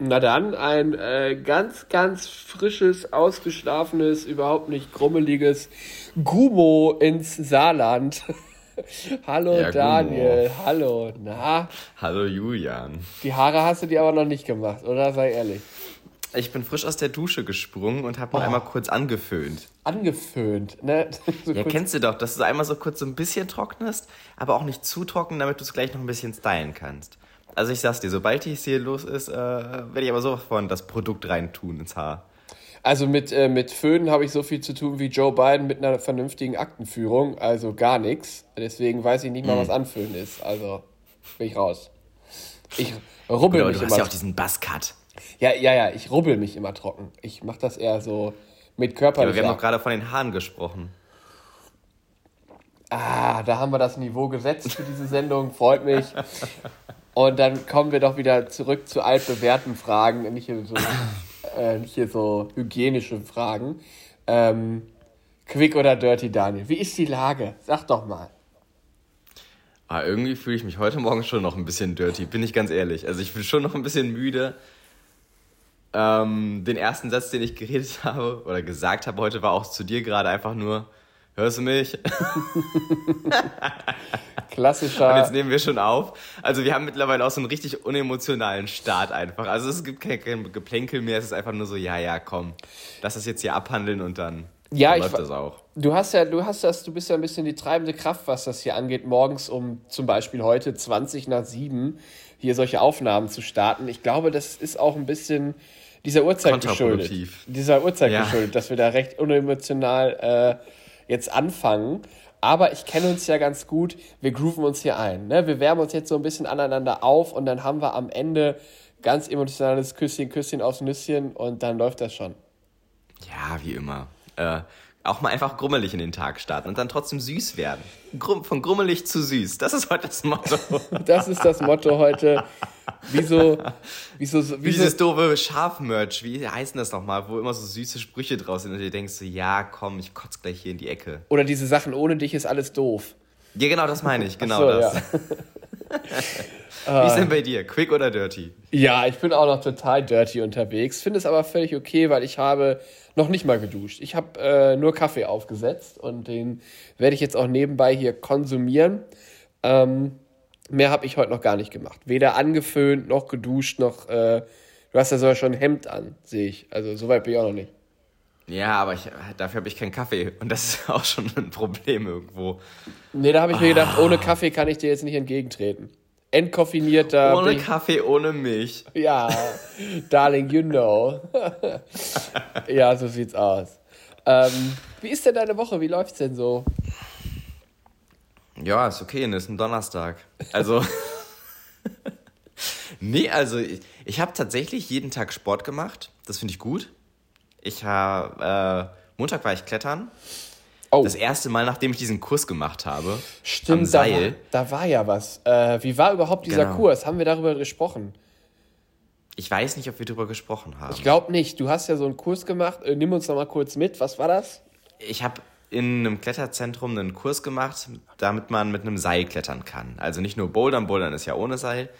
Na dann, ein äh, ganz, ganz frisches, ausgeschlafenes, überhaupt nicht grummeliges Gumo ins Saarland. hallo ja, Daniel, Gumo. hallo, na? Hallo Julian. Die Haare hast du dir aber noch nicht gemacht, oder? Sei ehrlich. Ich bin frisch aus der Dusche gesprungen und habe oh. einmal kurz angeföhnt. Angeföhnt, ne? So ja, kennst du doch, dass du einmal so kurz so ein bisschen trocknest, aber auch nicht zu trocken, damit du es gleich noch ein bisschen stylen kannst. Also ich sag's dir, sobald es hier los ist, äh, werde ich aber sowas von das Produkt reintun ins Haar. Also mit, äh, mit Föhn habe ich so viel zu tun wie Joe Biden mit einer vernünftigen Aktenführung, also gar nichts. Deswegen weiß ich nicht mal, hm. was Anföhn ist. Also bin ich raus. Ich rubbel Gut, mich du immer. Du hast ja auch diesen Buzzcut. Ja, ja, ja, ich rubbel mich immer trocken. Ich mache das eher so mit Körper. Ja, aber wir haben doch gerade von den Haaren gesprochen. Ah, da haben wir das Niveau gesetzt für diese Sendung. Freut mich. Und dann kommen wir doch wieder zurück zu altbewährten Fragen, nicht hier so, äh, nicht hier so hygienische Fragen. Ähm, quick oder dirty, Daniel? Wie ist die Lage? Sag doch mal. Ah, irgendwie fühle ich mich heute Morgen schon noch ein bisschen dirty, bin ich ganz ehrlich. Also ich bin schon noch ein bisschen müde. Ähm, den ersten Satz, den ich geredet habe oder gesagt habe heute, war auch zu dir gerade einfach nur, hörst du mich? Klassischer. Und jetzt nehmen wir schon auf. Also wir haben mittlerweile auch so einen richtig unemotionalen Start einfach. Also es gibt kein, kein Geplänkel mehr, es ist einfach nur so, ja, ja, komm, lass das jetzt hier abhandeln und dann, ja, ich, das auch. Du hast ja, du hast das, du bist ja ein bisschen die treibende Kraft, was das hier angeht, morgens um zum Beispiel heute 20 nach 7 hier solche Aufnahmen zu starten. Ich glaube, das ist auch ein bisschen dieser Uhrzeit geschuldet. Dieser Uhrzeit ja. geschuldet, dass wir da recht unemotional äh, jetzt anfangen. Aber ich kenne uns ja ganz gut. Wir grooven uns hier ein. Ne? Wir wärmen uns jetzt so ein bisschen aneinander auf und dann haben wir am Ende ganz emotionales Küsschen, Küsschen aufs Nüsschen und dann läuft das schon. Ja, wie immer. Äh, auch mal einfach grummelig in den Tag starten und dann trotzdem süß werden. Grum, von grummelig zu süß. Das ist heute das Motto. das ist das Motto heute. Wieso, wieso, wieso Dieses doofe Schafmerch, wie heißt denn das nochmal, wo immer so süße Sprüche draus sind und du denkst so, ja, komm, ich kotze gleich hier in die Ecke. Oder diese Sachen, ohne dich ist alles doof. Ja, genau, das meine ich, genau so, das. Ja. Wie ist denn bei dir? Quick oder dirty? Ja, ich bin auch noch total dirty unterwegs. Finde es aber völlig okay, weil ich habe noch nicht mal geduscht. Ich habe äh, nur Kaffee aufgesetzt und den werde ich jetzt auch nebenbei hier konsumieren. Ähm, Mehr habe ich heute noch gar nicht gemacht. Weder angeföhnt, noch geduscht, noch. Äh, du hast ja sogar schon ein Hemd an, sehe ich. Also so weit bin ich auch noch nicht. Ja, aber ich, dafür habe ich keinen Kaffee. Und das ist auch schon ein Problem irgendwo. Nee, da habe ich ah. mir gedacht, ohne Kaffee kann ich dir jetzt nicht entgegentreten. Entkoffinierter. Ohne Kaffee, ohne Milch. Ja, darling, you know. ja, so sieht's aus. Ähm, wie ist denn deine Woche? Wie läuft's denn so? Ja, ist okay, ist ein Donnerstag. Also. nee, also ich, ich habe tatsächlich jeden Tag Sport gemacht. Das finde ich gut. Ich habe. Äh, Montag war ich klettern. Oh. Das erste Mal, nachdem ich diesen Kurs gemacht habe. Stimmt, am Seil. Da, war, da war ja was. Äh, wie war überhaupt dieser genau. Kurs? Haben wir darüber gesprochen? Ich weiß nicht, ob wir darüber gesprochen haben. Ich glaube nicht. Du hast ja so einen Kurs gemacht. Äh, nimm uns noch mal kurz mit. Was war das? Ich habe in einem Kletterzentrum einen Kurs gemacht, damit man mit einem Seil klettern kann. Also nicht nur Bouldern, Bouldern ist ja ohne Seil.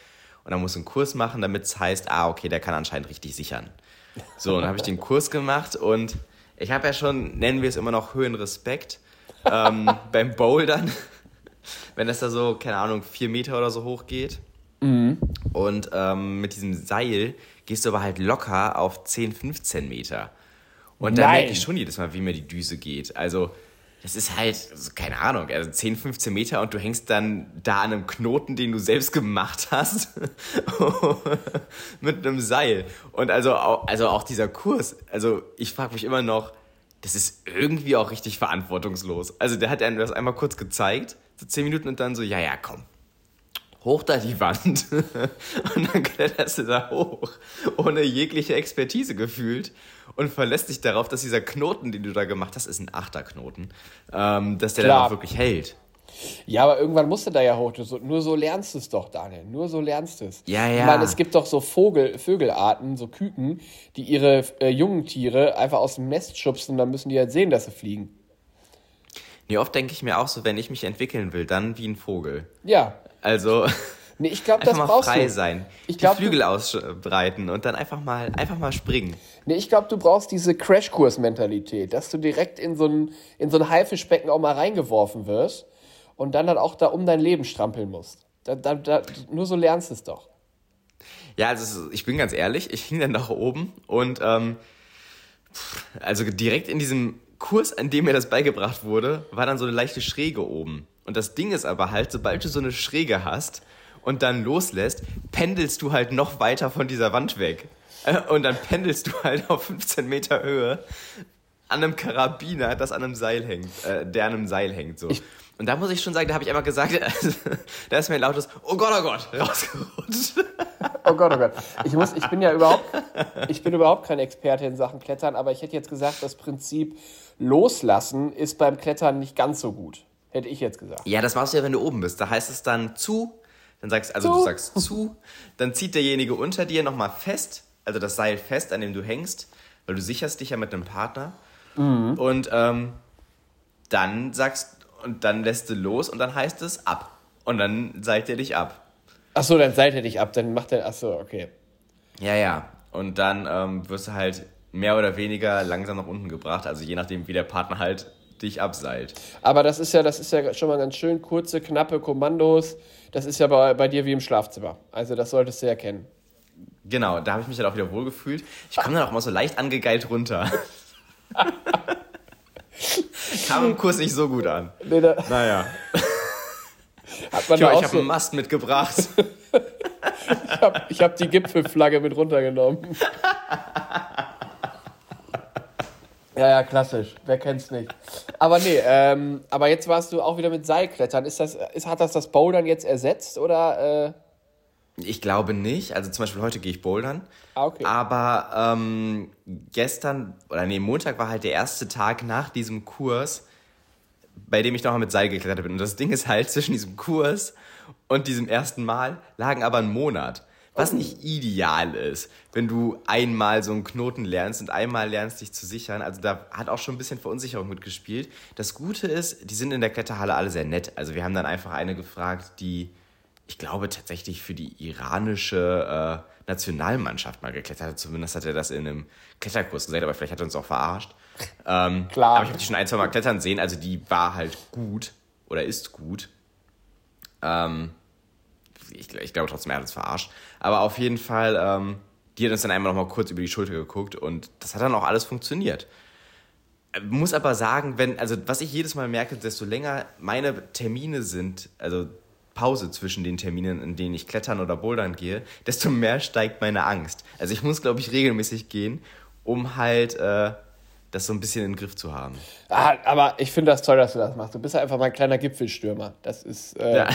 Und dann muss einen Kurs machen, damit es heißt, ah, okay, der kann anscheinend richtig sichern. So, und dann habe ich den Kurs gemacht und ich habe ja schon, nennen wir es immer noch Höhenrespekt, ähm, beim Bouldern, wenn das da so, keine Ahnung, vier Meter oder so hoch geht. Mhm. Und ähm, mit diesem Seil gehst du aber halt locker auf 10, 15 Meter. Und da merke ich schon jedes Mal, wie mir die Düse geht. Also, das ist halt, keine Ahnung, also 10, 15 Meter und du hängst dann da an einem Knoten, den du selbst gemacht hast, mit einem Seil. Und also, also auch dieser Kurs, also ich frage mich immer noch, das ist irgendwie auch richtig verantwortungslos. Also der hat einem das einmal kurz gezeigt, so 10 Minuten und dann so, ja, ja, komm, hoch da die Wand und dann kletterst du da hoch, ohne jegliche Expertise gefühlt und verlässt dich darauf, dass dieser Knoten, den du da gemacht hast, ist ein Achterknoten, ähm, dass der Klar. dann auch wirklich hält. Ja, aber irgendwann musst du da ja hoch. Nur so lernst du es doch, Daniel. Nur so lernst du es. Ja, ja. Ich meine, es gibt doch so Vogel, Vögelarten, so Küken, die ihre äh, jungen Tiere einfach aus dem Nest schubsen und dann müssen die halt sehen, dass sie fliegen. Nee, oft denke ich mir auch so, wenn ich mich entwickeln will, dann wie ein Vogel. Ja. Also. Nee, ich glaube, das brauchst frei du. sein. Ich die glaub, du- Flügel ausbreiten und dann einfach mal, einfach mal springen. Nee, ich glaube, du brauchst diese Crashkurs-Mentalität, dass du direkt in so ein, in so ein Haifischbecken auch mal reingeworfen wirst und dann halt auch da um dein Leben strampeln musst. Da, da, da, nur so lernst du es doch. Ja, also ich bin ganz ehrlich, ich hing dann nach oben und ähm, also direkt in diesem Kurs, an dem mir das beigebracht wurde, war dann so eine leichte Schräge oben. Und das Ding ist aber halt, sobald du so eine Schräge hast und dann loslässt, pendelst du halt noch weiter von dieser Wand weg. Äh, Und dann pendelst du halt auf 15 Meter Höhe an einem Karabiner, das an einem Seil hängt, äh, der an einem Seil hängt. So. und da muss ich schon sagen, da habe ich einmal gesagt, da ist mir ein lautes, oh Gott, oh Gott, rausgerutscht. Oh Gott, oh Gott. Ich, muss, ich bin ja überhaupt, ich bin überhaupt kein Experte in Sachen Klettern, aber ich hätte jetzt gesagt, das Prinzip Loslassen ist beim Klettern nicht ganz so gut. Hätte ich jetzt gesagt. Ja, das machst du ja, wenn du oben bist. Da heißt es dann zu, dann sagst also Zu. du sagst zu, dann zieht derjenige unter dir nochmal fest, also das Seil fest, an dem du hängst, weil du sicherst dich ja mit einem Partner. Und ähm, dann sagst und dann lässt du los und dann heißt es ab. Und dann seilt er dich ab. Achso, dann seid ihr dich ab, dann macht er. Achso, okay. Ja, ja. Und dann ähm, wirst du halt mehr oder weniger langsam nach unten gebracht, also je nachdem, wie der Partner halt dich abseilt. Aber das ist ja, das ist ja schon mal ganz schön kurze, knappe Kommandos. Das ist ja bei, bei dir wie im Schlafzimmer. Also das solltest du ja kennen. Genau, da habe ich mich dann auch wieder wohlgefühlt. Ich komme dann auch mal so leicht angegeilt runter. Kam im Kurs nicht so gut an. Nee, da Naja. hat man ich auch habe so, einen Mast mitgebracht. ich habe ich hab die Gipfelflagge mit runtergenommen. Ja, ja, klassisch. Wer kennt's nicht? Aber nee, ähm, aber jetzt warst du auch wieder mit Seilklettern. Ist das, ist, hat das das Bouldern jetzt ersetzt oder? Äh, Ich glaube nicht. Also zum Beispiel heute gehe ich bouldern. Ah, okay. Aber ähm, gestern, oder nee, Montag war halt der erste Tag nach diesem Kurs, bei dem ich nochmal mit Seil geklettert bin. Und das Ding ist halt, zwischen diesem Kurs und diesem ersten Mal lagen aber ein Monat. Was nicht ideal ist, wenn du einmal so einen Knoten lernst und einmal lernst, dich zu sichern. Also da hat auch schon ein bisschen Verunsicherung mitgespielt. Das Gute ist, die sind in der Kletterhalle alle sehr nett. Also wir haben dann einfach eine gefragt, die, ich glaube, tatsächlich für die iranische äh, Nationalmannschaft mal geklettert hat. Zumindest hat er das in einem Kletterkurs gesagt, aber vielleicht hat er uns auch verarscht. Ähm, Klar. Aber ich habe die schon ein, zwei Mal klettern sehen. Also die war halt gut oder ist gut. Ähm, ich, ich glaube trotzdem, er hat uns verarscht. Aber auf jeden Fall, ähm, die hat uns dann einmal noch mal kurz über die Schulter geguckt und das hat dann auch alles funktioniert. Äh, Muss aber sagen, wenn, also was ich jedes Mal merke, desto länger meine Termine sind, also Pause zwischen den Terminen, in denen ich klettern oder bouldern gehe, desto mehr steigt meine Angst. Also ich muss, glaube ich, regelmäßig gehen, um halt äh, das so ein bisschen in den Griff zu haben. ah, aber ich finde das toll, dass du das machst. Du bist ja einfach mal ein kleiner Gipfelstürmer. Das ist äh, Ja.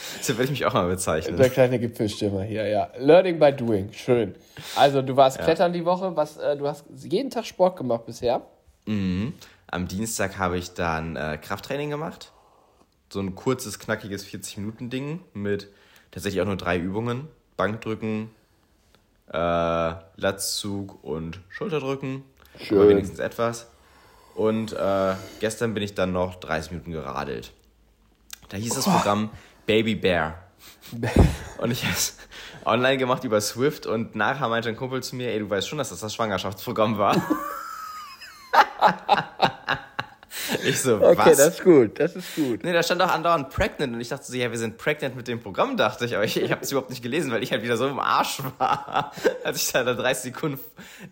so würde ich mich auch mal bezeichnen. der kleine Gipfelstürmer hier, ja. Learning by doing, schön. Also du warst klettern die Woche. Was? Äh, du hast jeden Tag Sport gemacht bisher. Mhm. Am Dienstag habe ich dann äh, Krafttraining gemacht. So ein kurzes, knackiges 40-Minuten-Ding mit tatsächlich auch nur drei Übungen. Bankdrücken, äh, Latzug und Schulterdrücken. Schön. Aber wenigstens etwas. Und äh, gestern bin ich dann noch 30 Minuten geradelt. Da hieß das Programm Baby Bear. Und ich habe es online gemacht über Swift und nachher meinte ein Kumpel zu mir, ey, du weißt schon, dass das das Schwangerschaftsprogramm war. ich so, was? ist gut, das ist gut. Nee, da stand auch andauernd pregnant und ich dachte so, ja, wir sind pregnant mit dem Programm, dachte ich, aber ich, ich habe es überhaupt nicht gelesen, weil ich halt wieder so im Arsch war, als ich da nach 30 Sekunden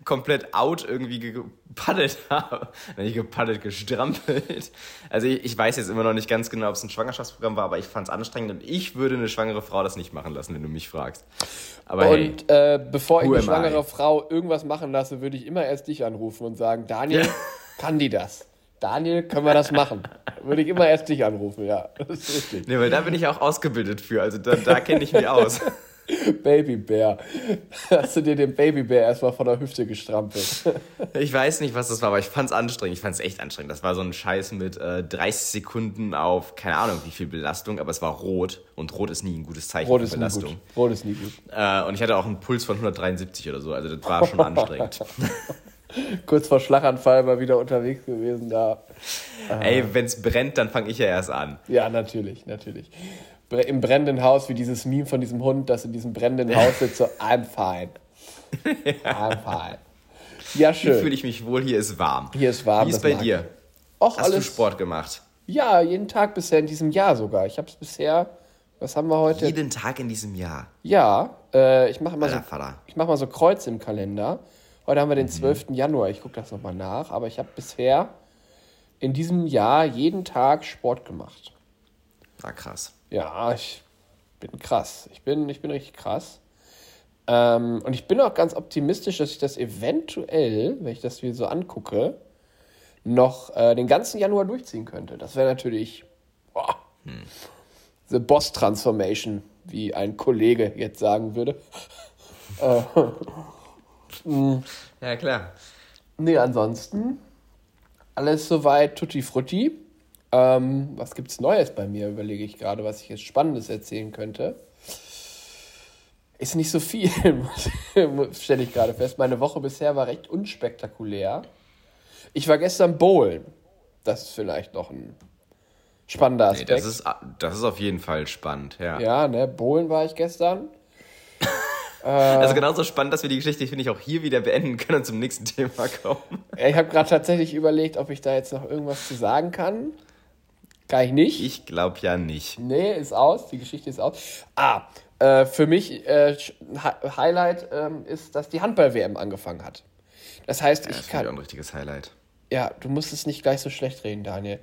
komplett out irgendwie gepaddelt habe. Nicht gepaddelt, gestrampelt. Also ich, ich weiß jetzt immer noch nicht ganz genau, ob es ein Schwangerschaftsprogramm war, aber ich fand es anstrengend und ich würde eine schwangere Frau das nicht machen lassen, wenn du mich fragst. Aber hey, Und äh, bevor ich eine schwangere I? Frau irgendwas machen lasse, würde ich immer erst dich anrufen und sagen, Daniel, Ja. kann die das? Daniel, können wir das machen? Würde ich immer erst dich anrufen, ja. Das ist richtig. nee, weil da bin ich auch ausgebildet für, also da, da kenne ich mich aus. Babybär. Hast du dir den Babybär erstmal von der Hüfte gestrampelt? Ich weiß nicht, was das war, aber ich fand's anstrengend. Ich fand's echt anstrengend. Das war so ein Scheiß mit äh, 30 Sekunden auf, keine Ahnung, wie viel Belastung, aber es war rot und rot ist nie ein gutes Zeichen Rot für ist nie Belastung. gut. Rot ist nie gut. Äh, und ich hatte auch einen Puls von 173 oder so, also das war schon anstrengend. Kurz vor Schlaganfall mal wieder unterwegs gewesen da. Ey, wenn's brennt, dann fange ich ja erst an. Ja, natürlich, natürlich. im brennenden Haus, wie dieses Meme von diesem Hund, das in diesem brennenden Haus sitzt, so, I'm fine. I'm fine. Ja, schön. Hier fühle ich mich wohl, hier ist warm. Hier ist warm. Wie ist bei dir? Och, Hast alles, du Sport gemacht? Ja, jeden Tag bisher in diesem Jahr sogar. Ich habe es bisher, was haben wir heute? Jeden Tag in diesem Jahr? Ja, äh, ich mache immer, so, mach mal so Kreuze im Kalender. Heute haben wir den mhm. 12. Januar, ich gucke das nochmal nach, aber ich habe bisher in diesem Jahr jeden Tag Sport gemacht. Ah, krass. Ja, ich bin krass. Ich bin, ich bin richtig krass. Ähm, und ich bin auch ganz optimistisch, dass ich das eventuell, wenn ich das mir so angucke, noch äh, den ganzen Januar durchziehen könnte. Das wäre natürlich boah, hm. The Boss Transformation, wie ein Kollege jetzt sagen würde. äh, ja, klar. Nee, ansonsten alles soweit tutti frutti. Ähm, was gibt's Neues bei mir, überlege ich gerade, was ich jetzt Spannendes erzählen könnte. Ist nicht so viel, stelle ich gerade fest. Meine Woche bisher war recht unspektakulär. Ich war gestern bowlen. Das ist vielleicht noch ein spannender Aspekt. Nee, das, ist, das ist auf jeden Fall spannend, ja. Ja, ne, bowlen war ich gestern. Also genauso spannend, dass wir die Geschichte, finde ich, auch hier wieder beenden können und zum nächsten Thema kommen. Ich habe gerade tatsächlich überlegt, ob ich da jetzt noch irgendwas zu sagen kann. Kann ich nicht. Ich glaube ja nicht. Nee, ist aus. Die Geschichte ist aus. Ah, äh, für mich äh, Highlight äh, ist, dass die Handball-WM angefangen hat. Das heißt, ja, ich das kann. Das ein richtiges Highlight. Ja, du musst es nicht gleich so schlecht reden, Daniel.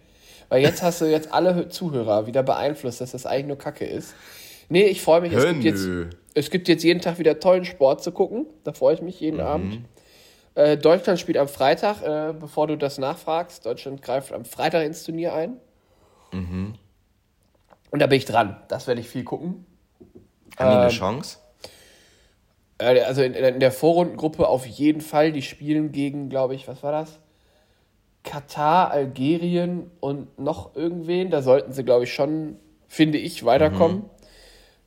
Weil jetzt hast du jetzt alle Zuhörer wieder beeinflusst, dass das eigentlich nur Kacke ist. Nee, ich freue mich. Es gibt, jetzt, es gibt jetzt jeden Tag wieder tollen Sport zu gucken. Da freue ich mich jeden mhm. Abend. Äh, Deutschland spielt am Freitag, äh, bevor du das nachfragst. Deutschland greift am Freitag ins Turnier ein. Mhm. Und da bin ich dran. Das werde ich viel gucken. Haben die eine ähm, Chance? Äh, also in, in, der Vorrundengruppe auf jeden Fall. Die spielen gegen, glaube ich, was war das? Katar, Algerien und noch irgendwen. Da sollten sie, glaube ich, schon, finde ich, weiterkommen. Mhm.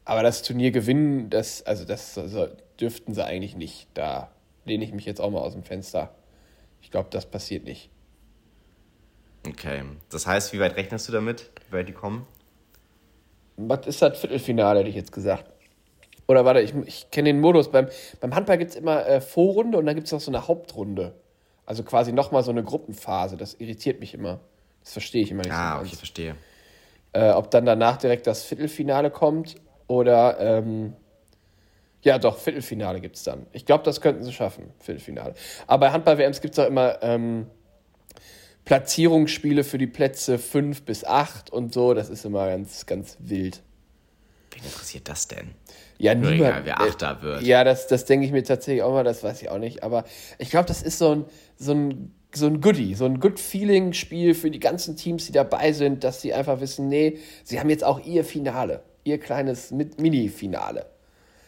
Aber das Turnier gewinnen, das, also das so, dürften sie eigentlich nicht. Da lehne ich mich jetzt auch mal aus dem Fenster. Ich glaube, das passiert nicht. Okay. Das heißt, wie weit rechnest du damit? Wie weit die kommen? Was ist das Viertelfinale, hätte ich jetzt gesagt. Oder warte, ich, ich kenne den Modus. Beim, beim Handball gibt es immer äh, Vorrunde und dann gibt es noch so eine Hauptrunde. Also quasi nochmal so eine Gruppenphase. Das irritiert mich immer. Das verstehe ich immer nicht ah, so okay, verstehe. Äh, ob dann danach direkt das Viertelfinale kommt oder. Ähm, ja, doch, Viertelfinale gibt es dann. Ich glaube, das könnten sie schaffen, Viertelfinale. Aber bei Handball-WMs gibt es auch immer ähm, Platzierungsspiele für die Plätze 5 bis 8 und so. Das ist immer ganz, ganz wild. Wen interessiert das denn? Ja, niemand. Egal, wer Achter wird. Ja, das, das denke ich mir tatsächlich auch mal, das weiß ich auch nicht. Aber ich glaube, das ist so ein, so ein, so ein Goodie, so ein Good-Feeling-Spiel für die ganzen Teams, die dabei sind, dass sie einfach wissen, nee, sie haben jetzt auch ihr Finale, ihr kleines Mini-Finale.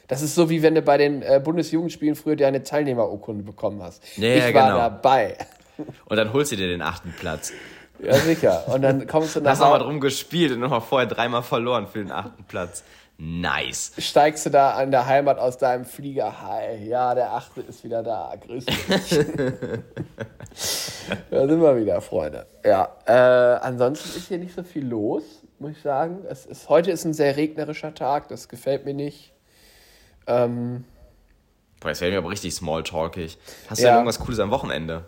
Das ist so, wie wenn du bei den äh, Bundesjugendspielen früher dir eine Teilnehmerurkunde bekommen hast. Ja, ich war genau. dabei. Und dann holst du dir den achten Platz. Ja, sicher. Und dann kommst du nach. Hast aber drum gespielt und nochmal vorher dreimal verloren für den achten Platz. Nice. Steigst du da an der Heimat aus deinem Flieger? Hi, ja, der achte ist wieder da. Grüß dich. da sind wir wieder, Freunde. Ja, äh, ansonsten ist hier nicht so viel los, muss ich sagen. Es ist, heute ist ein sehr regnerischer Tag, das gefällt mir nicht. Ähm, Boah, jetzt werden wir aber richtig smalltalkig. Hast du ja. denn irgendwas Cooles am Wochenende?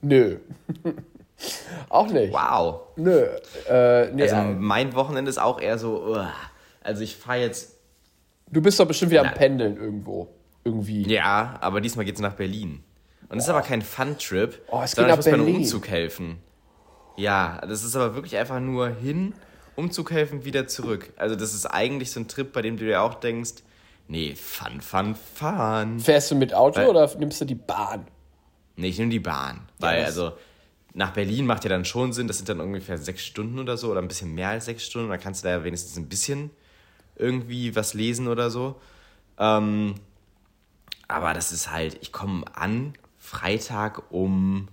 Nö. auch nicht. Wow. Nö. Äh, nee, also mein Wochenende ist auch eher so, uh, also ich fahre jetzt. Du bist doch bestimmt wieder Na, am Pendeln irgendwo. Irgendwie. Ja, aber diesmal geht es nach Berlin. Und es ist aber kein Fun-Trip, oh, es sondern geht nach ich muss Berlin. bei einem Umzug helfen. Ja, das ist aber wirklich einfach nur hin, Umzug helfen, wieder zurück. Also das ist eigentlich so ein Trip, bei dem du dir auch denkst, nee, Fun, Fun, Fun. Fährst du mit Auto weil, oder nimmst du die Bahn? Nee, ich nehme die Bahn. Weil, ja, also, nach Berlin macht ja dann schon Sinn, das sind dann ungefähr sechs Stunden oder so, oder ein bisschen mehr als sechs Stunden. Da kannst du da ja wenigstens ein bisschen irgendwie was lesen oder so. Ähm, aber das ist halt, ich komme an Freitag um,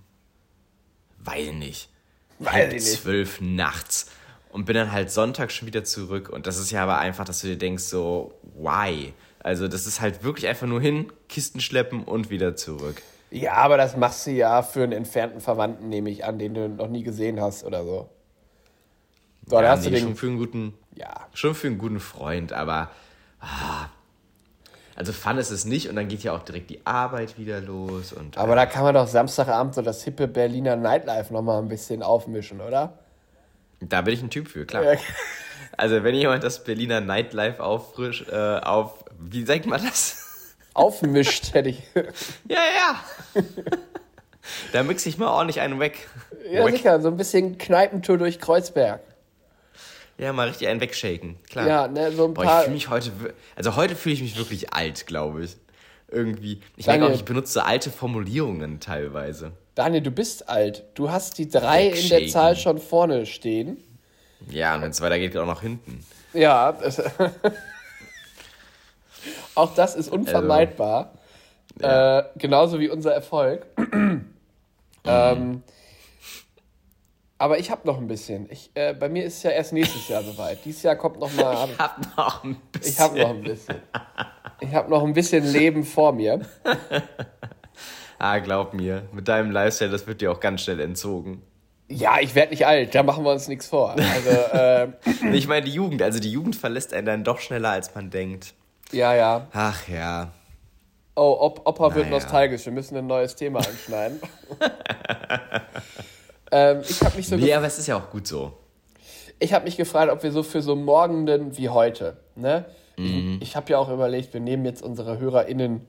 weiß nicht, weiß halb zwölf nachts und bin dann halt Sonntag schon wieder zurück. Und das ist ja aber einfach, dass du dir denkst, so, why? Also, das ist halt wirklich einfach nur hin, Kisten schleppen und wieder zurück. Ja, aber das machst du ja für einen entfernten Verwandten, nehme ich an, den du noch nie gesehen hast oder so. So, ja, hast nee, du den... schon für einen guten, ja. schon für einen guten Freund, aber ah, also Fun ist es nicht und dann geht ja auch direkt die Arbeit wieder los. Und, aber äh, da kann man doch Samstagabend so das hippe Berliner Nightlife nochmal ein bisschen aufmischen, oder? Da bin ich ein Typ für, klar. Ja. Also wenn jemand das Berliner Nightlife auffrisch, äh, auf, wie sagt man das? Aufmischt, hätte ich. ja, ja. da mixe ich mal ordentlich einen weg. Ja, weg. sicher, so ein bisschen Kneipentour durch Kreuzberg. Ja, mal richtig einen wegshaken, klar. Ja, ne, so ein Boah, paar. Ich fühle mich heute, also heute fühle ich mich wirklich alt, glaube ich. Irgendwie. Ich merke auch, ich benutze alte Formulierungen teilweise. Daniel, du bist alt. Du hast die drei in der Zahl schon vorne stehen. Ja, und wenn es weitergeht, auch noch hinten. Ja, auch das ist unvermeidbar. Also, ja. äh, genauso wie unser Erfolg. Mhm. ähm, aber ich habe noch ein bisschen. Ich, äh, bei mir ist es ja erst nächstes Jahr soweit. Dieses Jahr kommt noch mal. Ich habe noch ein bisschen. Ich habe noch ein bisschen. Ich habe noch ein bisschen Leben vor mir. ah, glaub mir, mit deinem Lifestyle, das wird dir auch ganz schnell entzogen. Ja, ich werde nicht alt, da machen wir uns nichts vor. Also, äh, ich meine die Jugend, also die Jugend verlässt einen dann doch schneller, als man denkt. Ja, ja. Ach ja. Oh, Op Opa naja. wird nostalgisch, wir müssen ein neues Thema anschneiden. ähm, ich habe mich so. Nee, aber es ist ja auch gut so. Ich habe mich gefragt, ob wir so für so Morgenden wie heute, ne? Mhm. Ich, ich habe ja auch überlegt, wir nehmen jetzt unsere HörerInnen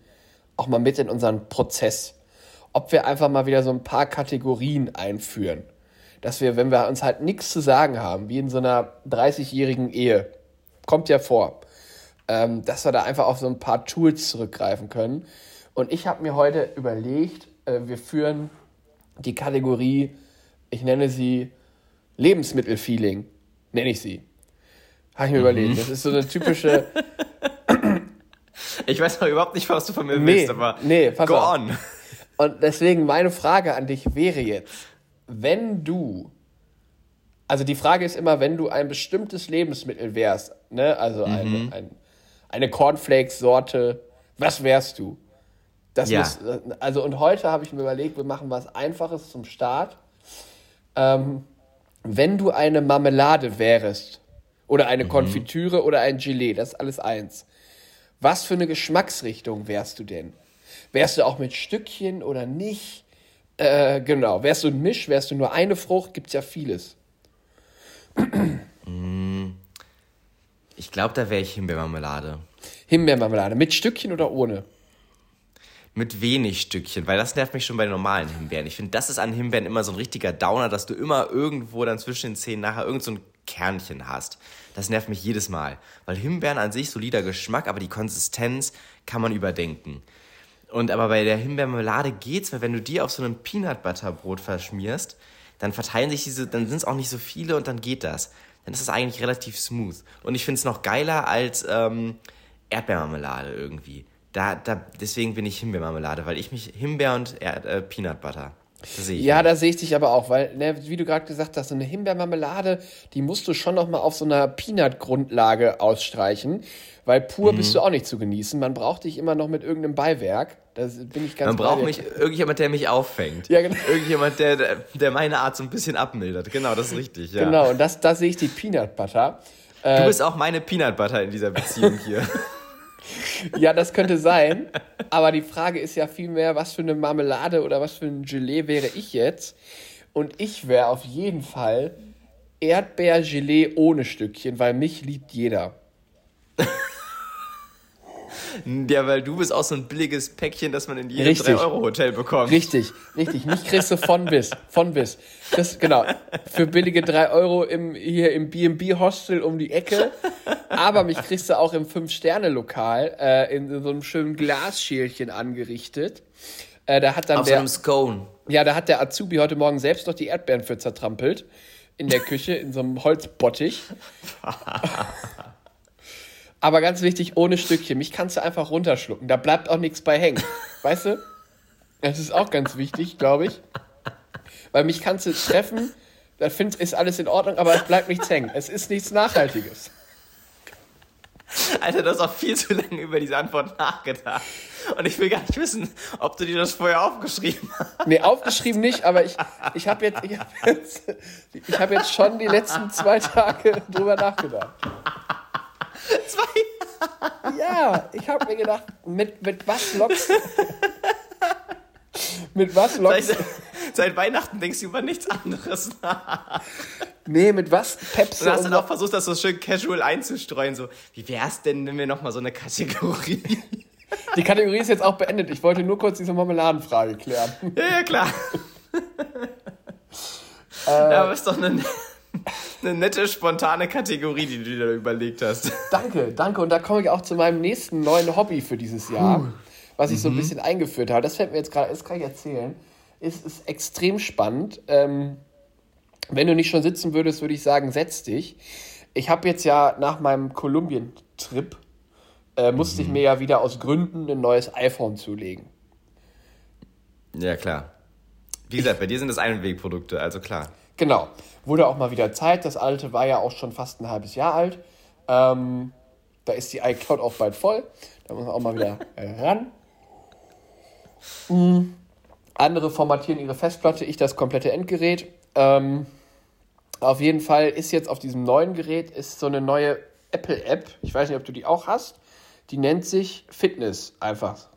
auch mal mit in unseren Prozess. Ob wir einfach mal wieder so ein paar Kategorien einführen dass wir, wenn wir uns halt nichts zu sagen haben, wie in so einer 30-jährigen Ehe, kommt ja vor, ähm, dass wir da einfach auf so ein paar Tools zurückgreifen können. Und ich habe mir heute überlegt, äh, wir führen die Kategorie, ich nenne sie Lebensmittelfeeling, nenne ich sie. Habe ich mir mhm. überlegt. Das ist so eine typische. ich weiß noch überhaupt nicht, was du von mir nee, willst, aber nee, pass go auf. on. Und deswegen meine Frage an dich wäre jetzt, wenn du, also die Frage ist immer, wenn du ein bestimmtes Lebensmittel wärst, ne, also mhm. ein, ein, eine Cornflakes-Sorte, was wärst du? Das ja. muss, also und heute habe ich mir überlegt, wir machen was Einfaches zum Start. Ähm, wenn du eine Marmelade wärst oder eine mhm. Konfitüre oder ein Gelee, das ist alles eins. Was für eine Geschmacksrichtung wärst du denn? Wärst du auch mit Stückchen oder nicht? Äh, genau. Wärst du ein Misch, wärst du nur eine Frucht, gibt es ja vieles. Ich glaube, da wäre ich Himbeermarmelade. Himbeermarmelade. Mit Stückchen oder ohne? Mit wenig Stückchen, weil das nervt mich schon bei normalen Himbeeren. Ich finde, das ist an Himbeeren immer so ein richtiger Downer, dass du immer irgendwo dann zwischen den Zähnen nachher irgend so ein Kernchen hast. Das nervt mich jedes Mal. Weil Himbeeren an sich solider Geschmack, aber die Konsistenz kann man überdenken. Und aber bei der Himbeermarmelade geht's, weil wenn du die auf so einem Peanut Butter Brot verschmierst, dann verteilen sich diese, dann sind es auch nicht so viele und dann geht das. Dann ist es eigentlich relativ smooth. Und ich finde es noch geiler als ähm, Erdbeermarmelade irgendwie. Da, da, deswegen bin ich Himbeermarmelade, weil ich mich Himbeer und Erd, äh, Peanut Butter. Ja, da sehe ich dich aber auch, weil, ne, wie du gerade gesagt hast, so eine Himbeermarmelade, die musst du schon noch mal auf so einer Peanut-Grundlage ausstreichen. Weil pur mhm. bist du auch nicht zu genießen. Man braucht dich immer noch mit irgendeinem Beiwerk. Da bin ich ganz Man braucht mich, irgendjemand, der mich auffängt. Ja, genau. Irgendjemand, der, der meine Art so ein bisschen abmildert. Genau, das ist richtig, ja. Genau, und das, da sehe ich die Peanut Butter. Du äh, bist auch meine Peanut Butter in dieser Beziehung hier. ja, das könnte sein. Aber die Frage ist ja vielmehr, was für eine Marmelade oder was für ein Gelee wäre ich jetzt? Und ich wäre auf jeden Fall Erdbeergelee ohne Stückchen, weil mich liebt jeder. Ja, weil du bist auch so ein billiges Päckchen, das man in jedem 3-Euro-Hotel bekommt. Richtig, richtig. Mich kriegst du von bis. Von bis. Das, genau. Für billige 3 Euro im, hier im B&B-Hostel um die Ecke. Aber mich kriegst du auch im 5-Sterne-Lokal äh, in so einem schönen Glasschälchen angerichtet. Äh, da hat dann Auf der, so einem Scone. Ja, da hat der Azubi heute Morgen selbst noch die Erdbeeren für zertrampelt. In der Küche, in so einem Holzbottich. Aber ganz wichtig, ohne Stückchen. Mich kannst du einfach runterschlucken. Da bleibt auch nichts bei hängen. Weißt du? Das ist auch ganz wichtig, glaube ich. Weil mich kannst du treffen, da find, ist alles in Ordnung, aber es bleibt nichts hängen. Es ist nichts Nachhaltiges. Alter, du hast auch viel zu lange über diese Antwort nachgedacht. Und ich will gar nicht wissen, ob du dir das vorher aufgeschrieben hast. Nee, aufgeschrieben nicht, aber ich, ich habe jetzt, ich hab jetzt, ich hab jetzt schon die letzten zwei Tage drüber nachgedacht. Zwei? Ja, ich habe mir gedacht, mit, mit was lockst Mit was lockst seit, seit Weihnachten denkst du über nichts anderes nach. Nee, mit was peppst du? Und hast dann auch versucht, das so schön casual einzustreuen. So, wie wär's denn, wenn wir nochmal so eine Kategorie. Die Kategorie ist jetzt auch beendet. Ich wollte nur kurz diese Marmeladenfrage klären. Ja, ja klar. äh, ja, aber ist doch eine, eine nette, spontane Kategorie, die du dir da überlegt hast. Danke, danke. Und da komme ich auch zu meinem nächsten neuen Hobby für dieses Jahr, Puh. was ich mhm. so ein mhm. bisschen eingeführt habe. Das fällt mir jetzt gerade, das kann ich erzählen. Es ist extrem spannend. Ähm, wenn du nicht schon sitzen würdest, würde ich sagen, setz dich. Ich habe jetzt ja nach meinem Kolumbien-Trip, äh, musste mhm. ich mir ja wieder aus Gründen ein neues iPhone zulegen. Ja, klar. Wie gesagt, bei dir sind es Einwegprodukte, also klar. Genau. Wurde auch mal wieder Zeit. Das alte war ja auch schon fast ein halbes Jahr alt. Ähm, da ist die iCloud auch bald voll. Da muss man auch mal wieder ran. Mhm. Andere formatieren ihre Festplatte, ich das komplette Endgerät. Ähm, auf jeden Fall ist jetzt auf diesem neuen Gerät ist so eine neue Apple-App. Ich weiß nicht, ob du die auch hast. Die nennt sich Fitness einfach.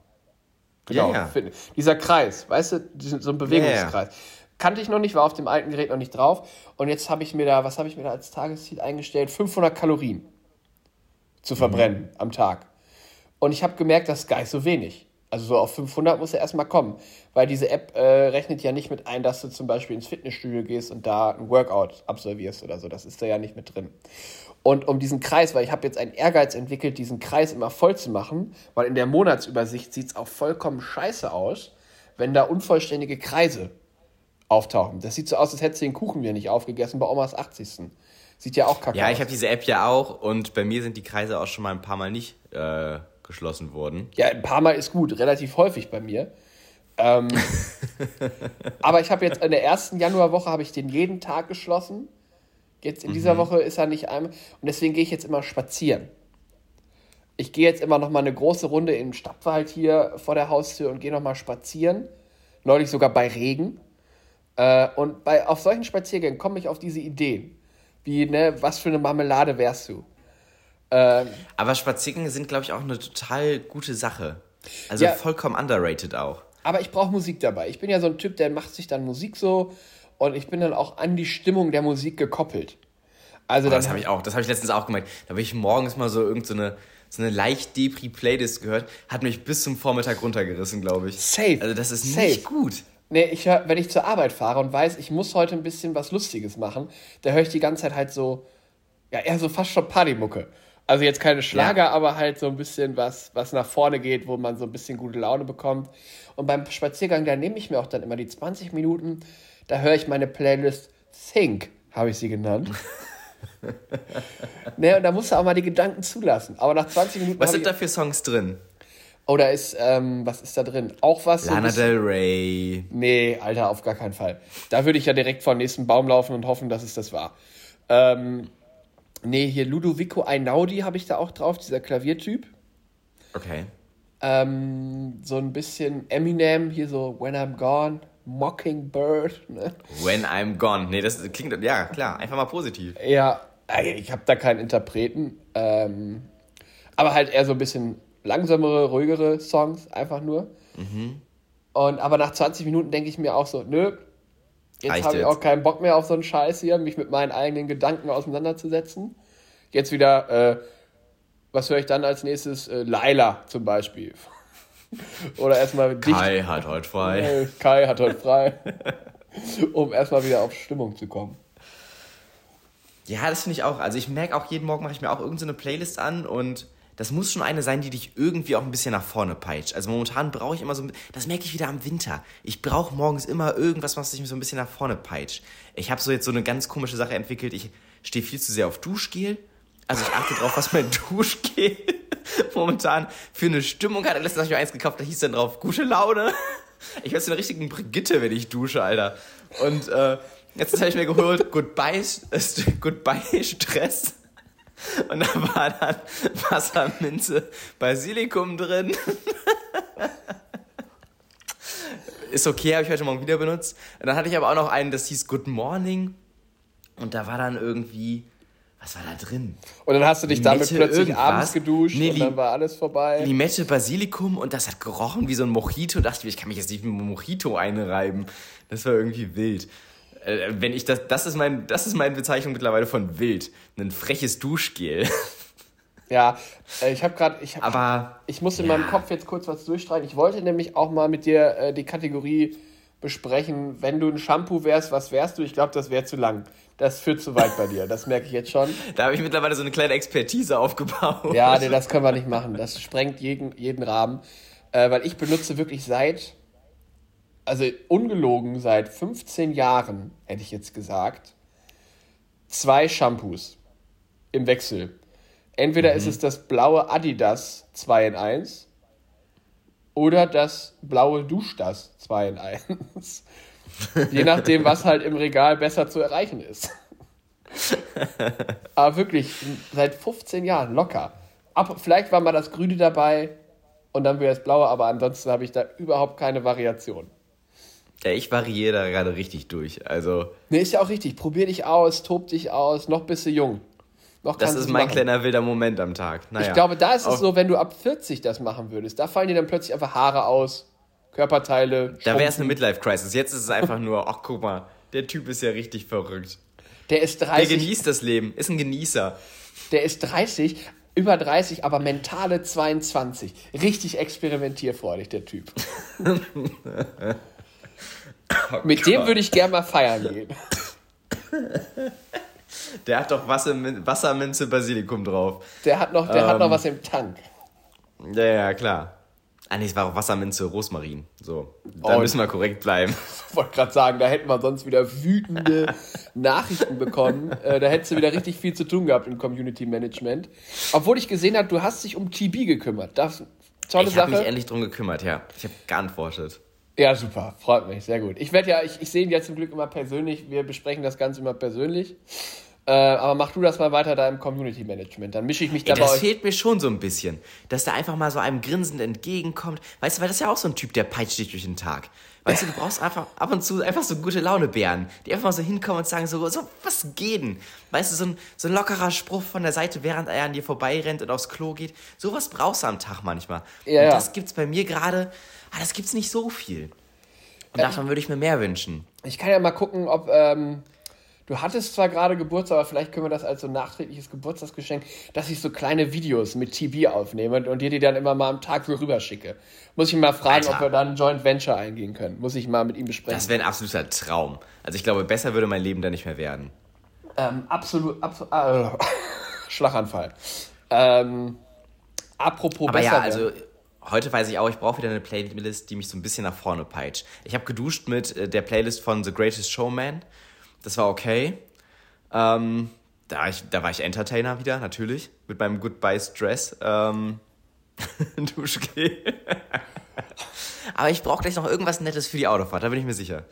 Genau. Fitness. Dieser Kreis, weißt du, so ein Bewegungskreis. Yeah. Kannte ich noch nicht, war auf dem alten Gerät noch nicht drauf. Und jetzt habe ich mir da, was habe ich mir da als Tagesziel eingestellt? 500 Kalorien zu verbrennen mhm. am Tag. Und ich habe gemerkt, das ist gar nicht so wenig. Also so auf 500 muss er erstmal kommen, weil diese App äh, rechnet ja nicht mit ein, dass du zum Beispiel ins Fitnessstudio gehst und da ein Workout absolvierst oder so. Das ist da ja nicht mit drin. Und um diesen Kreis, weil ich habe jetzt einen Ehrgeiz entwickelt, diesen Kreis immer voll zu machen, weil in der Monatsübersicht sieht es auch vollkommen scheiße aus, wenn da unvollständige Kreise auftauchen. Das sieht so aus, als hättest du den Kuchen mir nicht aufgegessen bei Omas 80. Sieht ja auch kacke ja, aus. Ja, ich habe diese App ja auch und bei mir sind die Kreise auch schon mal ein paar Mal nicht äh, geschlossen wurden. Ja, ein paar Mal ist gut, relativ häufig bei mir. Ähm, aber ich habe jetzt in der ersten Januarwoche habe ich den jeden Tag geschlossen. Jetzt in dieser mhm. Woche ist er nicht einmal. Und deswegen gehe ich jetzt immer spazieren. Ich gehe jetzt immer noch mal eine große Runde im Stadtwald hier vor der Haustür und gehe noch mal spazieren. Neulich sogar bei Regen. Äh, und bei, auf solchen Spaziergängen komme ich auf diese Ideen. Wie, ne, was für eine Marmelade wärst du? Ähm, aber Spaziergänge sind, glaube ich, auch eine total gute Sache. Also ja, vollkommen underrated auch. Aber ich brauche Musik dabei. Ich bin ja so ein Typ, der macht sich dann Musik so und ich bin dann auch an die Stimmung der Musik gekoppelt. Also oh, das habe ich auch, das habe ich letztens auch gemerkt. Da habe ich morgens mal so irgendeine so so eine leicht Depri-Playlist gehört, hat mich bis zum Vormittag runtergerissen, glaube ich. Safe. Also das ist Safe. nicht gut. Nee, ich hör, wenn ich zur Arbeit fahre und weiß, ich muss heute ein bisschen was Lustiges machen, da höre ich die ganze Zeit halt so, ja, eher so fast schon Partymucke. Also jetzt keine Schlager, ja. aber halt so ein bisschen was, was nach vorne geht, wo man so ein bisschen gute Laune bekommt. Und beim Spaziergang, da nehme ich mir auch dann immer die 20 Minuten, da höre ich meine Playlist Think, habe ich sie genannt. ne, und da musst du auch mal die Gedanken zulassen. Aber nach 20 Minuten. Was sind da für Songs drin? Oh, da ist, ähm, was ist da drin? Auch was. Lana so Del Rey. Nee, Alter, auf gar keinen Fall. Da würde ich ja direkt vor den nächsten Baum laufen und hoffen, dass es das war. Ähm, Nee, hier Ludovico Einaudi habe ich da auch drauf, dieser Klaviertyp. Okay. Ähm, so ein bisschen Eminem, hier so When I'm Gone, Mockingbird. Ne? When I'm Gone. Nee, das klingt, ja, klar, einfach mal positiv. Ja, ich habe da keinen Interpreten. Ähm, aber halt eher so ein bisschen langsamere, ruhigere Songs, einfach nur. Mhm. Und aber nach 20 Minuten denke ich mir auch so, nö, Jetzt habe ich auch keinen Bock mehr auf so einen Scheiß hier, mich mit meinen eigenen Gedanken auseinanderzusetzen. Jetzt wieder, äh, was höre ich dann als nächstes? Äh, Laila zum Beispiel. Oder erstmal dich. Kai hat heute frei. Äh, Kai hat heute frei. um erstmal wieder auf Stimmung zu kommen. Ja, das finde ich auch. Also ich merke auch, jeden Morgen mache ich mir auch irgendeine Playlist an und das muss schon eine sein, die dich irgendwie auch ein bisschen nach vorne peitscht. Also momentan brauche ich immer so, das merke ich wieder am Winter. Ich brauche morgens immer irgendwas, was mich so ein bisschen nach vorne peitscht. Ich habe so jetzt so eine ganz komische Sache entwickelt. Ich stehe viel zu sehr auf Duschgel. Also ich achte drauf, was mein Duschgel momentan für eine Stimmung hat. Letztens habe ich mir eins gekauft, da hieß dann drauf, gute Laune. Ich werde so eine richtige Brigitte, wenn ich dusche, Alter. Und äh, jetzt habe ich mir geholt, Goodbye, Goodbye Stress. Und da war dann Wasserminze, Basilikum drin. Ist okay, habe ich heute Morgen wieder benutzt. Und dann hatte ich aber auch noch einen, das hieß Good Morning. Und da war dann irgendwie, was war da drin? Und dann hast du dich Limette, damit plötzlich irgendwas. abends geduscht nee, und dann war alles vorbei. Limette, Basilikum und das hat gerochen wie so ein Mojito. Da dachte ich, ich kann mich jetzt nicht mit einem Mojito einreiben. Das war irgendwie wild. Äh, wenn ich das, das ist mein, das ist meine Bezeichnung mittlerweile von wild. Ein freches Duschgel. Ja, äh, ich habe gerade, ich, hab, Aber, ich muss in ja. meinem Kopf jetzt kurz was durchstreichen. Ich wollte nämlich auch mal mit dir äh, die Kategorie besprechen, wenn du ein Shampoo wärst, was wärst du? Ich glaube, das wäre zu lang. Das führt zu weit bei dir, das merke ich jetzt schon. Da habe ich mittlerweile so eine kleine Expertise aufgebaut. Ja, nee, das können wir nicht machen. Das sprengt jeden, jeden Rahmen. Äh, weil ich benutze wirklich seit also ungelogen seit 15 Jahren, hätte ich jetzt gesagt, zwei Shampoos im Wechsel. Entweder mhm. ist es das blaue Adidas 2 in 1 oder das blaue Duschdas 2 in 1. Je nachdem, was halt im Regal besser zu erreichen ist. Aber wirklich, seit 15 Jahren locker. Ab, vielleicht war mal das Grüne dabei und dann wieder das Blaue, aber ansonsten habe ich da überhaupt keine Variation. Ja, ich variiere da gerade richtig durch. Also. Nee, ist ja auch richtig. Probier dich aus, tob dich aus, noch bist du jung. Noch das ist mein machen. kleiner wilder Moment am Tag. Naja. Ich glaube, da ist es so, wenn du ab 40 das machen würdest, da fallen dir dann plötzlich einfach Haare aus, Körperteile. Da wäre es eine Midlife-Crisis. Jetzt ist es einfach nur, ach guck mal, der Typ ist ja richtig verrückt. Der ist 30. Der genießt das Leben, ist ein Genießer. Der ist 30, über 30, aber mentale 22. Richtig experimentierfreudig, der Typ. Oh Mit Gott. dem würde ich gerne mal feiern gehen. Der hat doch Wasser, Wasserminze Basilikum drauf. Der hat noch, der ähm, hat noch ähm, was im Tank. Ja, ja, klar. Ah, nee, es war auch Wasserminze Rosmarin. So, da oh, müssen wir korrekt bleiben. Ich wollte gerade sagen, da hätten wir sonst wieder wütende Nachrichten bekommen. Äh, da hättest du wieder richtig viel zu tun gehabt im Community Management. Obwohl ich gesehen habe, du hast dich um TB gekümmert. Das tolle ich Sache. Ich habe mich endlich drum gekümmert, ja. Ich habe geantwortet. Ja, super. Freut mich. Sehr gut. Ich werde ja, ich, ich sehe ihn ja zum Glück immer persönlich. Wir besprechen das Ganze immer persönlich. Äh, aber mach du das mal weiter da im Community Management. Dann mische ich mich da Ey, Das fehlt mir schon so ein bisschen. Dass der einfach mal so einem grinsend entgegenkommt. Weißt du, weil das ist ja auch so ein Typ, der peitscht dich durch den Tag. Weißt du, du brauchst einfach ab und zu einfach so gute Launebären, die einfach mal so hinkommen und sagen so, so was geht denn? Weißt du, so ein, so ein lockerer Spruch von der Seite, während er an dir vorbeirennt und aufs Klo geht. Sowas brauchst du am Tag manchmal. Ja, und das gibt's bei mir gerade ah, das gibt's nicht so viel. Und davon würde ich mir mehr wünschen. Ich kann ja mal gucken, ob. Ähm, du hattest zwar gerade Geburtstag, aber vielleicht können wir das als so nachträgliches Geburtstagsgeschenk, dass ich so kleine Videos mit TV aufnehme und dir die dann immer mal am Tag so rüberschicke. Muss ich mal fragen, Alter. ob wir dann ein Joint Venture eingehen können. Muss ich mal mit ihm besprechen. Das wäre ein absoluter Traum. Also ich glaube, besser würde mein Leben da nicht mehr werden. Ähm, absolut. Abso äh, Schlaganfall. Ähm, apropos aber besser. Ja, also. Heute weiß ich auch, ich brauche wieder eine Playlist, die mich so ein bisschen nach vorne peitscht. Ich habe geduscht mit äh, der Playlist von The Greatest Showman. Das war okay. Ähm, da, ich, da war ich Entertainer wieder, natürlich, mit meinem Goodbye Stress. Ähm, Duschgel. Aber ich brauche gleich noch irgendwas Nettes für die Autofahrt, da bin ich mir sicher.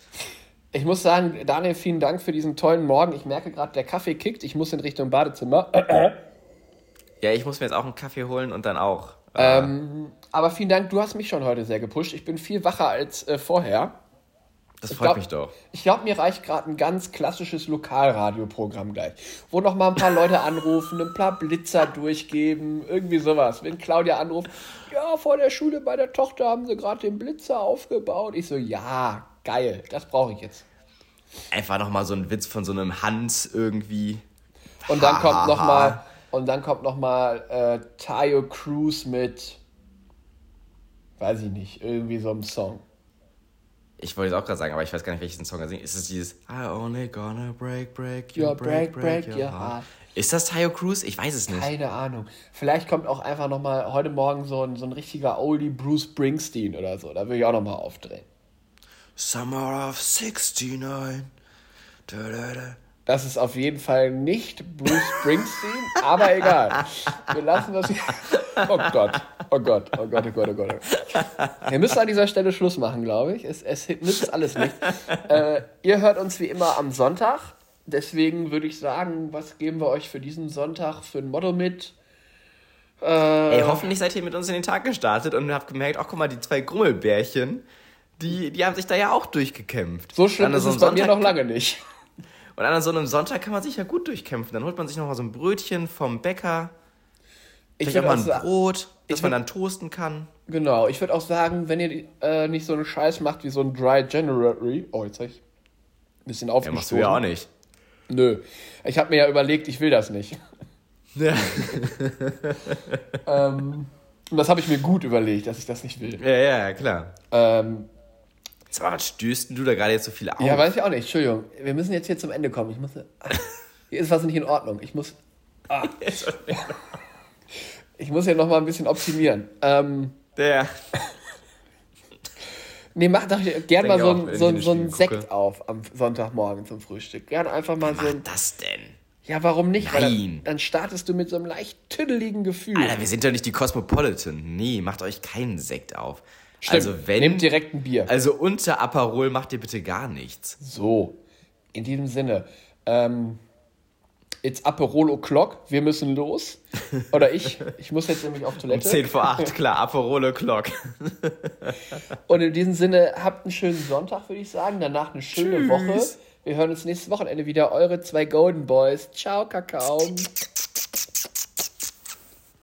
Ich muss sagen, Daniel, vielen Dank für diesen tollen Morgen. Ich merke gerade, der Kaffee kickt. Ich muss in Richtung Badezimmer. ja, ich muss mir jetzt auch einen Kaffee holen und dann auch. Ähm, aber vielen Dank, du hast mich schon heute sehr gepusht. Ich bin viel wacher als äh, vorher. Das freut glaub, mich doch. Ich glaube, mir reicht gerade ein ganz klassisches Lokalradioprogramm gleich, wo noch mal ein paar Leute anrufen, ein paar Blitzer durchgeben, irgendwie sowas. Wenn Claudia anruft, ja, vor der Schule bei der Tochter haben sie gerade den Blitzer aufgebaut. Ich so, ja, geil, das brauche ich jetzt. Einfach noch mal so ein Witz von so einem Hans irgendwie. Und dann kommt noch mal und dann kommt noch mal äh, Tayo Cruz mit weiß ich nicht, irgendwie so einem Song. Ich wollte es auch gerade sagen, aber ich weiß gar nicht, welchen Song er singt. Ist es dieses I only gonna break, break, your, your break, break, break, your heart. heart. Ist das Tayo Cruz? Ich weiß es nicht. Keine Ahnung. Vielleicht kommt auch einfach nochmal heute Morgen so ein, so ein richtiger Oldie Bruce Springsteen oder so. Da will ich auch nochmal aufdrehen. Summer of 69. Da, da, da. Das ist auf jeden Fall nicht Bruce Springsteen, aber egal. Wir lassen das hier. Oh Gott, oh Gott, oh Gott, oh Gott, oh Gott. Wir müssen an dieser Stelle Schluss machen, glaube ich. Es, es nützt alles nicht. Äh, ihr hört uns wie immer am Sonntag. deswegen würde ich sagen, was geben wir euch für diesen Sonntag für ein Motto mit? Äh, Ey, hoffentlich seid ihr mit uns in den Tag gestartet und habt gemerkt, ach guck mal, die zwei Grummelbärchen, die, die haben sich da ja auch durchgekämpft. so schlimm ist so es bei mir Sonntag- noch lange nicht. Und an so einem Sonntag kann man sich ja gut durchkämpfen. Dann holt man sich noch mal so ein Brötchen vom Bäcker, Ich vielleicht auch mal ein Brot, das ich man dann toasten kann. Genau, ich würde auch sagen, wenn ihr äh, nicht so einen Scheiß macht wie so ein Dry January. Oh, jetzt hab ich ein bisschen Ja, aufgestoßen. machst du ja auch nicht. Nö. Ich habe mir ja überlegt, ich will das nicht. Ja, ähm, und das habe ich mir gut überlegt, dass ich das nicht will. ja, ja klar. Ähm, Sag mal, was stößt denn du da gerade jetzt so viel auf? ja, weiß ich auch nicht. Entschuldigung. Wir müssen jetzt hier zum Ende kommen. Ich muss. Ah, hier ist was nicht in Ordnung. Ich muss. Ah, ich muss hier noch mal ein bisschen optimieren. Ähm, Der. nee, mach doch gern mal so auch, so so ein Spiegel gucke. Sekt auf am Sonntagmorgen zum Frühstück. Gern einfach mal so Mach ein. das denn? Ja, warum nicht? Nein. Dann, dann startest du mit so einem leicht tüdeligen Gefühl. Alter, wir sind doch nicht die Cosmopolitan. Nee, macht euch keinen Sekt auf. Stimmt. Also wenn. Nehmt direkt ein Bier. Also unter Aperol macht ihr bitte gar nichts. So, in diesem Sinne, ähm, it's Aperol o'clock, wir müssen los. Oder ich, ich muss jetzt nämlich auf Um Toilette. 10 vor 8, klar, Aperol O'Clock. Und in diesem Sinne, habt einen schönen Sonntag, würde ich sagen. Danach eine schöne Tschüss. Woche. Wir hören uns nächstes Wochenende wieder. Eure zwei Golden Boys. Ciao, Kakao.